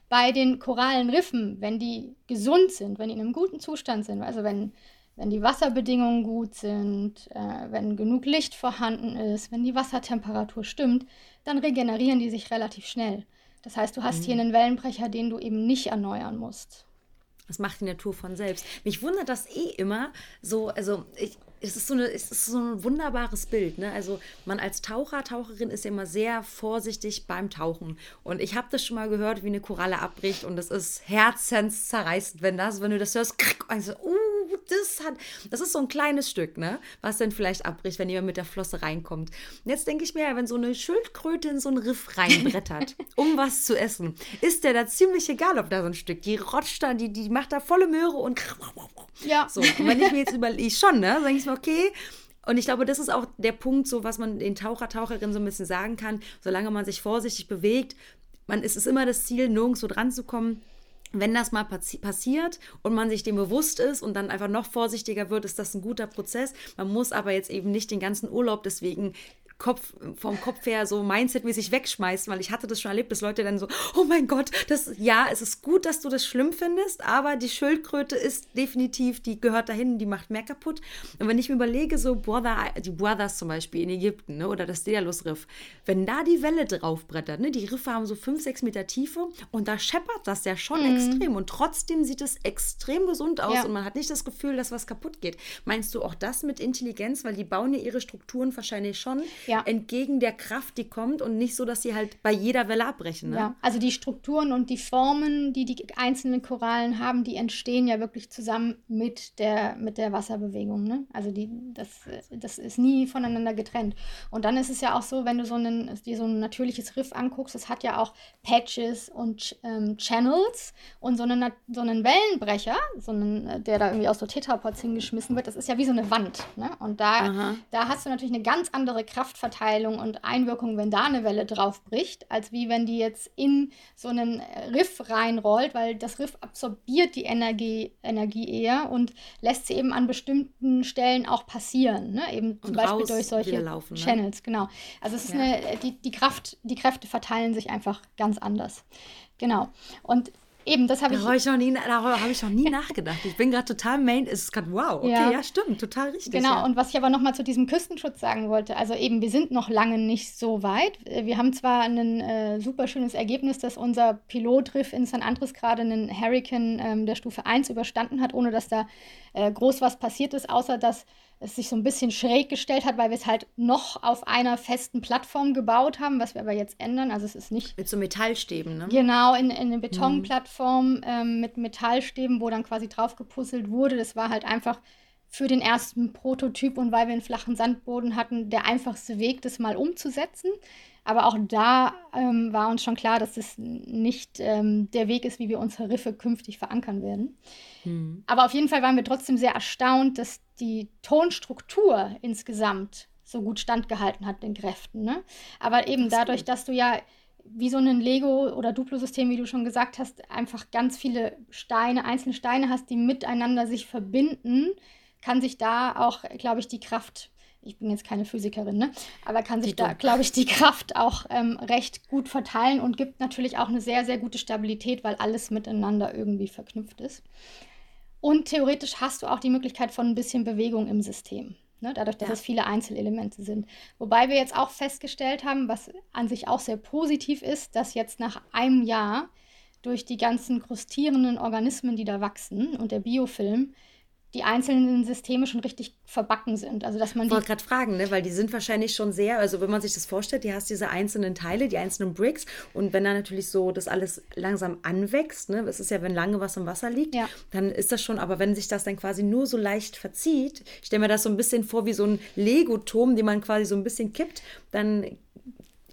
Bei den Korallenriffen, wenn die gesund sind, wenn die in einem guten Zustand sind, also wenn, wenn die Wasserbedingungen gut sind, äh, wenn genug Licht vorhanden ist, wenn die Wassertemperatur stimmt, dann regenerieren die sich relativ schnell. Das heißt, du hast mhm. hier einen Wellenbrecher, den du eben nicht erneuern musst. Das macht die Natur von selbst. Mich wundert das eh immer so, also ich, es ist so, eine, es ist so ein wunderbares Bild. Ne? Also man als Taucher, Taucherin ist immer sehr vorsichtig beim Tauchen. Und ich habe das schon mal gehört, wie eine Koralle abbricht und das ist herzenszerreißend, wenn das, wenn du das hörst, krieg, also, uh, das hat, das ist so ein kleines Stück, ne? Was dann vielleicht abbricht, wenn jemand mit der Flosse reinkommt. Und jetzt denke ich mir, wenn so eine Schildkröte in so ein Riff reinbrettert, [LAUGHS] um was zu essen, ist der da ziemlich egal, ob da so ein Stück, die rotscht da, die, die macht da volle Möhre und ja. [LAUGHS] So, und wenn ich mir jetzt überlege, schon, ne? Sag ich mir, okay, und ich glaube, das ist auch der Punkt, so was man den Taucher, Taucherinnen so ein bisschen sagen kann, solange man sich vorsichtig bewegt, man ist es immer das Ziel, nirgendwo dran zu kommen wenn das mal passi passiert und man sich dem bewusst ist und dann einfach noch vorsichtiger wird, ist das ein guter Prozess. Man muss aber jetzt eben nicht den ganzen Urlaub deswegen Kopf, vom Kopf her so mindsetmäßig wegschmeißen, weil ich hatte das schon erlebt, dass Leute dann so, oh mein Gott, das, ja, es ist gut, dass du das schlimm findest, aber die Schildkröte ist definitiv, die gehört dahin, die macht mehr kaputt. Und wenn ich mir überlege, so Brother, die Brothers zum Beispiel in Ägypten, ne, oder das Daedalus-Riff, wenn da die Welle draufbrettert, ne, die Riffe haben so 5, 6 Meter Tiefe und da scheppert das ja schon mhm. extrem und trotzdem sieht es extrem gesund aus ja. und man hat nicht das Gefühl, dass was kaputt geht. Meinst du auch das mit Intelligenz, weil die bauen ja ihre Strukturen wahrscheinlich schon ja. entgegen der Kraft, die kommt und nicht so, dass sie halt bei jeder Welle abbrechen. Ne? Ja, also die Strukturen und die Formen, die die einzelnen Korallen haben, die entstehen ja wirklich zusammen mit der, mit der Wasserbewegung. Ne? Also die, das, das ist nie voneinander getrennt. Und dann ist es ja auch so, wenn du so, einen, dir so ein natürliches Riff anguckst, es hat ja auch Patches und ähm, Channels und so, eine, so einen Wellenbrecher, so einen, der da irgendwie aus so Tetrapods hingeschmissen wird, das ist ja wie so eine Wand. Ne? Und da, da hast du natürlich eine ganz andere Kraftverteilung und Einwirkung, wenn da eine Welle drauf bricht, als wie wenn die jetzt in so einen Riff reinrollt, weil das Riff absorbiert die Energie, Energie eher und lässt sie eben an bestimmten Stellen auch passieren. Ne? Eben zum und Beispiel durch solche laufen, ne? Channels, genau. Also es ist ja. eine, die, die Kraft, die Kräfte verteilen sich einfach ganz anders. Genau. Und Eben, das habe ich. Ich noch nie, darüber habe ich noch nie [LAUGHS] nachgedacht. Ich bin gerade total main. Es ist gerade wow. Okay, ja. ja. stimmt, total richtig. Genau. Ja. Und was ich aber noch mal zu diesem Küstenschutz sagen wollte, also eben, wir sind noch lange nicht so weit. Wir haben zwar ein äh, super schönes Ergebnis, dass unser Pilotriff in San Andres gerade einen Hurricane ähm, der Stufe 1 überstanden hat, ohne dass da äh, groß was passiert ist, außer dass es sich so ein bisschen schräg gestellt hat, weil wir es halt noch auf einer festen Plattform gebaut haben, was wir aber jetzt ändern. Also es ist nicht. Mit so Metallstäben, ne? Genau, in, in eine Betonplattform mhm. ähm, mit Metallstäben, wo dann quasi drauf gepuzzelt wurde. Das war halt einfach für den ersten Prototyp und weil wir einen flachen Sandboden hatten, der einfachste Weg, das mal umzusetzen. Aber auch da ähm, war uns schon klar, dass das nicht ähm, der Weg ist, wie wir unsere Riffe künftig verankern werden. Mhm. Aber auf jeden Fall waren wir trotzdem sehr erstaunt, dass die Tonstruktur insgesamt so gut standgehalten hat den Kräften. Ne? Aber eben dadurch, gut. dass du ja wie so ein Lego- oder Duplo-System, wie du schon gesagt hast, einfach ganz viele Steine, einzelne Steine hast, die miteinander sich verbinden, kann sich da auch, glaube ich, die Kraft ich bin jetzt keine Physikerin, ne? aber kann sich da, glaube ich, die Kraft auch ähm, recht gut verteilen und gibt natürlich auch eine sehr, sehr gute Stabilität, weil alles miteinander irgendwie verknüpft ist. Und theoretisch hast du auch die Möglichkeit von ein bisschen Bewegung im System. Ne, dadurch, dass ja. es viele Einzelelemente sind. Wobei wir jetzt auch festgestellt haben, was an sich auch sehr positiv ist, dass jetzt nach einem Jahr durch die ganzen krustierenden Organismen, die da wachsen und der Biofilm, die einzelnen Systeme schon richtig verbacken sind. Also dass man ich wollte gerade fragen, ne? weil die sind wahrscheinlich schon sehr, also wenn man sich das vorstellt, die hast diese einzelnen Teile, die einzelnen Bricks und wenn dann natürlich so das alles langsam anwächst, ne? es ist ja, wenn lange was im Wasser liegt, ja. dann ist das schon, aber wenn sich das dann quasi nur so leicht verzieht, ich stelle mir das so ein bisschen vor wie so ein Lego-Turm, den man quasi so ein bisschen kippt, dann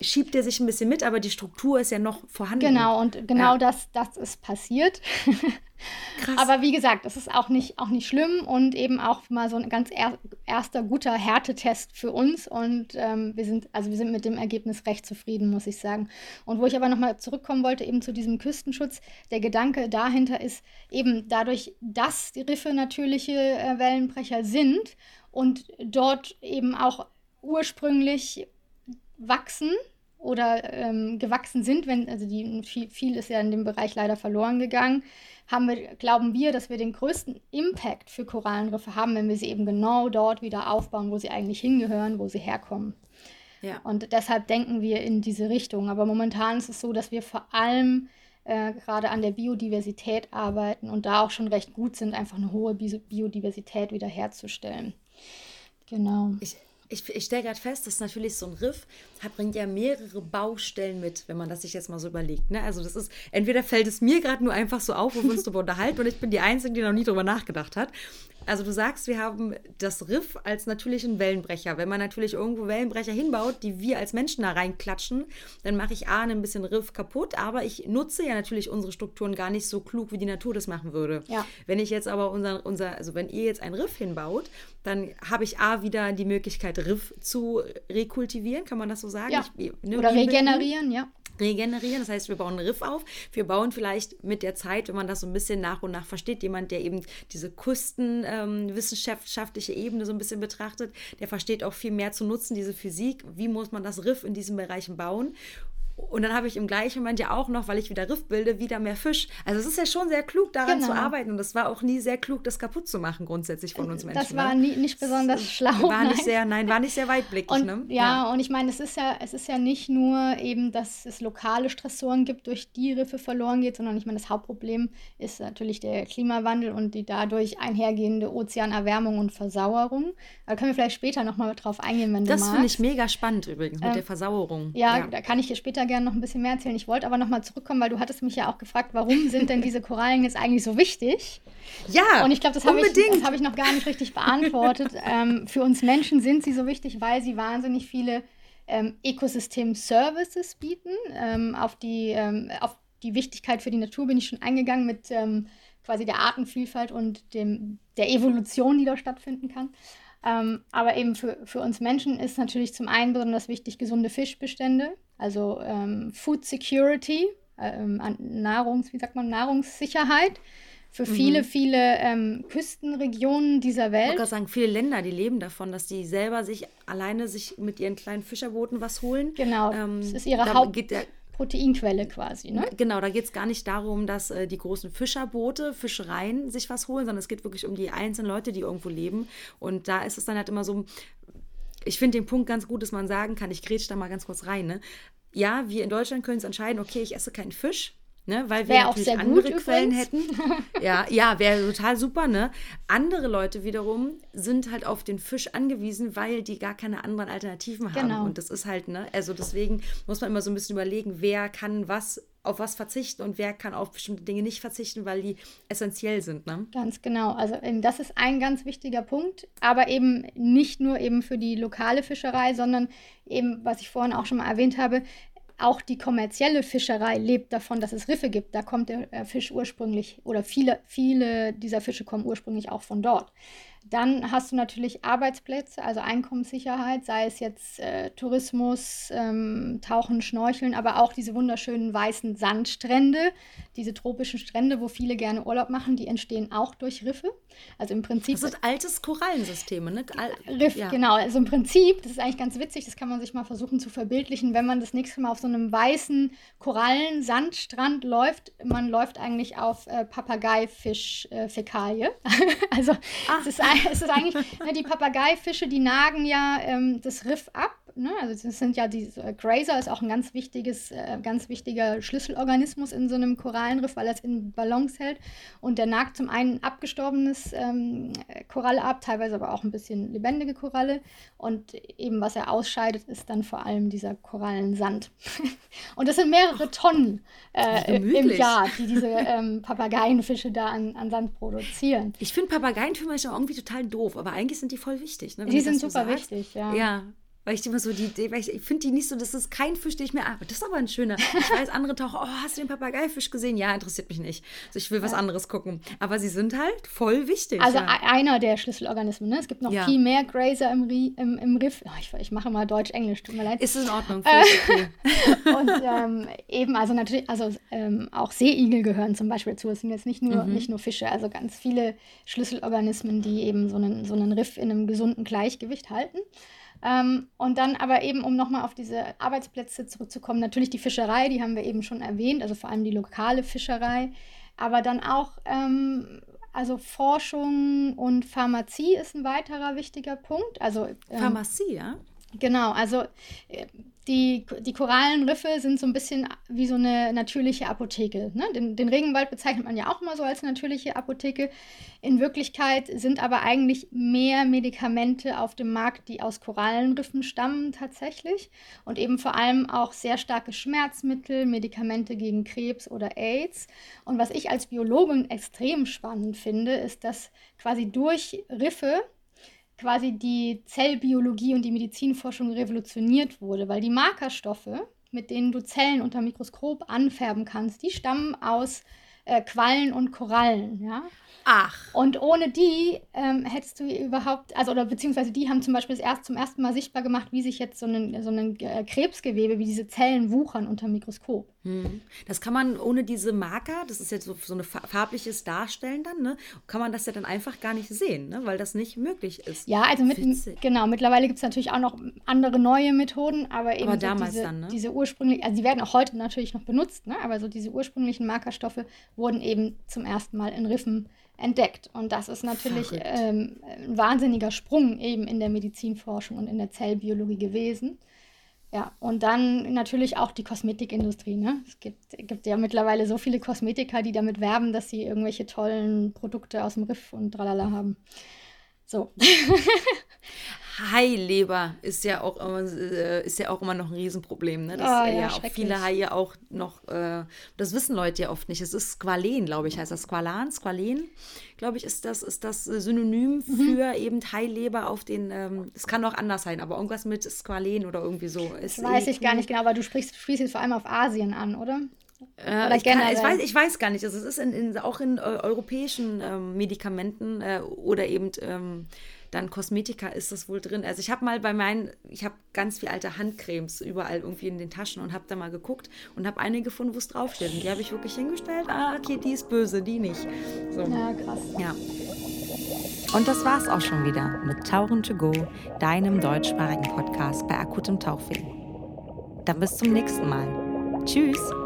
schiebt er sich ein bisschen mit, aber die Struktur ist ja noch vorhanden. Genau, und genau ja. das, das ist passiert. [LAUGHS] Krass. Aber wie gesagt, das ist auch nicht, auch nicht schlimm und eben auch mal so ein ganz er, erster guter Härtetest für uns. Und ähm, wir sind, also wir sind mit dem Ergebnis recht zufrieden, muss ich sagen. Und wo ich aber nochmal zurückkommen wollte, eben zu diesem Küstenschutz, der Gedanke dahinter ist eben dadurch, dass die Riffe natürliche äh, Wellenbrecher sind und dort eben auch ursprünglich wachsen oder ähm, gewachsen sind, wenn, also die, viel, viel ist ja in dem Bereich leider verloren gegangen, haben wir, glauben wir, dass wir den größten Impact für Korallenriffe haben, wenn wir sie eben genau dort wieder aufbauen, wo sie eigentlich hingehören, wo sie herkommen. Ja. Und deshalb denken wir in diese Richtung. Aber momentan ist es so, dass wir vor allem äh, gerade an der Biodiversität arbeiten und da auch schon recht gut sind, einfach eine hohe Biodiversität wiederherzustellen. Genau. Ich, ich, ich stelle gerade fest, dass natürlich so ein Riff hat, bringt ja mehrere Baustellen mit, wenn man das sich jetzt mal so überlegt. Ne? Also das ist, entweder fällt es mir gerade nur einfach so auf, wo wir uns darüber unterhalten und ich bin die Einzige, die noch nie darüber nachgedacht hat. Also du sagst, wir haben das Riff als natürlichen Wellenbrecher. Wenn man natürlich irgendwo Wellenbrecher hinbaut, die wir als Menschen da reinklatschen, dann mache ich A, ein bisschen Riff kaputt, aber ich nutze ja natürlich unsere Strukturen gar nicht so klug, wie die Natur das machen würde. Ja. Wenn ich jetzt aber unser, unser, also wenn ihr jetzt ein Riff hinbaut, dann habe ich A, wieder die Möglichkeit, Riff zu rekultivieren, kann man das so sagen? Ja. Ich, ne, Oder regenerieren, ja regenerieren. Das heißt, wir bauen einen Riff auf. Wir bauen vielleicht mit der Zeit, wenn man das so ein bisschen nach und nach versteht, jemand, der eben diese Küstenwissenschaftliche ähm, Ebene so ein bisschen betrachtet, der versteht auch viel mehr zu nutzen, diese Physik. Wie muss man das Riff in diesen Bereichen bauen? Und dann habe ich im gleichen Moment ja auch noch, weil ich wieder Riff bilde, wieder mehr Fisch. Also es ist ja schon sehr klug, daran genau. zu arbeiten. Und es war auch nie sehr klug, das kaputt zu machen, grundsätzlich von uns Menschen. Das war ne? nie, nicht besonders das schlau. War nein. nicht sehr, nein, war nicht sehr weitblickig. Und, ne? ja, ja, und ich meine, es ist ja, es ist ja nicht nur eben, dass es lokale Stressoren gibt, durch die Riffe verloren geht, sondern ich meine, das Hauptproblem ist natürlich der Klimawandel und die dadurch einhergehende Ozeanerwärmung und Versauerung. Da können wir vielleicht später nochmal drauf eingehen, wenn das du magst. Das finde ich mega spannend übrigens mit ähm, der Versauerung. Ja, ja, da kann ich dir später gerne noch ein bisschen mehr erzählen. Ich wollte aber nochmal zurückkommen, weil du hattest mich ja auch gefragt, warum sind denn diese Korallen jetzt eigentlich so wichtig? Ja, Und ich glaube, das habe ich, hab ich noch gar nicht richtig beantwortet. [LAUGHS] ähm, für uns Menschen sind sie so wichtig, weil sie wahnsinnig viele ähm, Ökosystem-Services bieten. Ähm, auf, die, ähm, auf die Wichtigkeit für die Natur bin ich schon eingegangen mit ähm, quasi der Artenvielfalt und dem, der Evolution, die da stattfinden kann. Ähm, aber eben für, für uns Menschen ist natürlich zum einen besonders wichtig gesunde Fischbestände, also ähm, Food Security, ähm, Nahrungs, wie sagt man, Nahrungssicherheit für viele, mhm. viele ähm, Küstenregionen dieser Welt. Ich wollte sagen, viele Länder, die leben davon, dass die selber sich alleine sich mit ihren kleinen Fischerbooten was holen. Genau, ähm, das ist ihre Haupt... Proteinquelle quasi. Ne? Genau, da geht es gar nicht darum, dass äh, die großen Fischerboote, Fischereien sich was holen, sondern es geht wirklich um die einzelnen Leute, die irgendwo leben. Und da ist es dann halt immer so, ich finde den Punkt ganz gut, dass man sagen kann, ich grätsch da mal ganz kurz rein. Ne? Ja, wir in Deutschland können es entscheiden, okay, ich esse keinen Fisch, Ne, weil wir natürlich andere Quellen hätten. [LAUGHS] Ja, ja, wäre total super, ne? Andere Leute wiederum sind halt auf den Fisch angewiesen, weil die gar keine anderen Alternativen haben. Genau. Und das ist halt, ne? Also deswegen muss man immer so ein bisschen überlegen, wer kann was auf was verzichten und wer kann auf bestimmte Dinge nicht verzichten, weil die essentiell sind. Ne? Ganz genau. Also das ist ein ganz wichtiger Punkt, aber eben nicht nur eben für die lokale Fischerei, sondern eben, was ich vorhin auch schon mal erwähnt habe, auch die kommerzielle Fischerei lebt davon, dass es Riffe gibt. Da kommt der äh, Fisch ursprünglich oder viele, viele dieser Fische kommen ursprünglich auch von dort. Dann hast du natürlich Arbeitsplätze, also Einkommenssicherheit, sei es jetzt äh, Tourismus, ähm, Tauchen, Schnorcheln, aber auch diese wunderschönen weißen Sandstrände, diese tropischen Strände, wo viele gerne Urlaub machen, die entstehen auch durch Riffe. Also im Prinzip. Das sind altes Korallensysteme, ne? Al Riff, ja. genau. Also im Prinzip, das ist eigentlich ganz witzig, das kann man sich mal versuchen zu verbildlichen, wenn man das nächste Mal auf so einem weißen Korallensandstrand läuft, man läuft eigentlich auf äh, Papageifisch-Fäkalie. Äh, [LAUGHS] also Ach. es ist ein [LAUGHS] es ist eigentlich, ne, die Papageifische, die nagen ja ähm, das Riff ab ne? also das sind ja die äh, Grazer ist auch ein ganz wichtiges, äh, ganz wichtiger Schlüsselorganismus in so einem Korallenriff, weil er es in Balance hält. Und der nagt zum einen abgestorbenes ähm, Koralle ab, teilweise aber auch ein bisschen lebendige Koralle. Und eben was er ausscheidet, ist dann vor allem dieser Korallensand. [LAUGHS] und das sind mehrere Tonnen äh, im Jahr, die diese ähm, Papageienfische da an, an Sand produzieren. Ich finde Papageienfische irgendwie total doof, aber eigentlich sind die voll wichtig. Ne, die sind super wichtig, ja. Ja, weil ich immer so die weil ich, ich finde die nicht so, das ist kein Fisch, den ich mir, ah, das ist aber ein schöner. Ich weiß, andere tauchen, oh, hast du den Papageifisch gesehen? Ja, interessiert mich nicht. Also ich will was anderes gucken. Aber sie sind halt voll wichtig. Also ja. einer der Schlüsselorganismen, ne? Es gibt noch ja. viel mehr Grazer im, im, im Riff. Oh, ich, ich, mache mal Deutsch-Englisch, tut mir leid. Ist in Ordnung. Okay. [LAUGHS] und ähm, eben, also natürlich, also ähm, auch Seeigel gehören zum Beispiel dazu. Es sind jetzt nicht nur, mhm. nicht nur Fische, also ganz viele Schlüsselorganismen, die eben so einen, so einen Riff in einem gesunden Gleichgewicht halten. Ähm, und dann aber eben, um nochmal auf diese Arbeitsplätze zurückzukommen, natürlich die Fischerei, die haben wir eben schon erwähnt, also vor allem die lokale Fischerei, aber dann auch, ähm, also Forschung und Pharmazie ist ein weiterer wichtiger Punkt. Also, ähm, Pharmazie, ja? Genau, also äh, die, die Korallenriffe sind so ein bisschen wie so eine natürliche Apotheke. Ne? Den, den, Regenwald bezeichnet man ja auch immer so als natürliche Apotheke. In Wirklichkeit sind aber eigentlich mehr Medikamente auf dem Markt, die aus Korallenriffen stammen tatsächlich. Und eben vor allem auch sehr starke Schmerzmittel, Medikamente gegen Krebs oder AIDS. Und was ich als Biologin extrem spannend finde, ist, dass quasi durch Riffe quasi die Zellbiologie und die Medizinforschung revolutioniert wurde, weil die Markerstoffe, mit denen du Zellen unter Mikroskop anfärben kannst, die stammen aus äh, Quallen und Korallen, ja. Ach. Und ohne die ähm, hättest du überhaupt, also oder beziehungsweise die haben zum Beispiel erst, zum ersten Mal sichtbar gemacht, wie sich jetzt so ein, so ein äh, Krebsgewebe, wie diese Zellen wuchern unter Mikroskop. Hm. Das kann man ohne diese Marker, das ist jetzt so, so ein farbliches Darstellen dann, ne, kann man das ja dann einfach gar nicht sehen, ne, weil das nicht möglich ist. Ja, also mit, genau, mittlerweile gibt es natürlich auch noch andere neue Methoden, aber eben aber damals diese, dann, ne? diese ursprünglichen, also die werden auch heute natürlich noch benutzt, ne, aber so diese ursprünglichen Markerstoffe wurden eben zum ersten Mal in Riffen entdeckt. Und das ist natürlich ähm, ein wahnsinniger Sprung eben in der Medizinforschung und in der Zellbiologie gewesen. Ja, und dann natürlich auch die Kosmetikindustrie. Ne? Es gibt, gibt ja mittlerweile so viele Kosmetiker, die damit werben, dass sie irgendwelche tollen Produkte aus dem Riff und tralala haben. So. [LAUGHS] Haileber ist ja auch immer, äh, ist ja auch immer noch ein Riesenproblem. Ne? Das oh, ja, ja auch viele Haie auch noch, äh, das wissen Leute ja oft nicht. Es ist Squalen, glaube ich, heißt das Squalan, Squalen, glaube ich, ist das, ist das Synonym mhm. für eben Haileber auf den, ähm, es kann auch anders sein, aber irgendwas mit Squalen oder irgendwie so. Ist weiß ich gar nicht genau, aber du sprichst, sprichst jetzt vor allem auf Asien an, oder? Äh, ich, kann, ich, weiß, ich, weiß, gar nicht. Also es ist in, in, auch in äh, europäischen ähm, Medikamenten äh, oder eben ähm, dann Kosmetika ist das wohl drin. Also ich habe mal bei meinen, ich habe ganz viele alte Handcremes überall irgendwie in den Taschen und habe da mal geguckt und habe eine gefunden, wo es draufsteht. Und die habe ich wirklich hingestellt. Ah, okay, die ist böse, die nicht. So. Ja, krass. Ja. Und das war's auch schon wieder mit Tauchen to go, deinem deutschsprachigen Podcast bei akutem Tauchfilm. Dann bis zum nächsten Mal. Tschüss.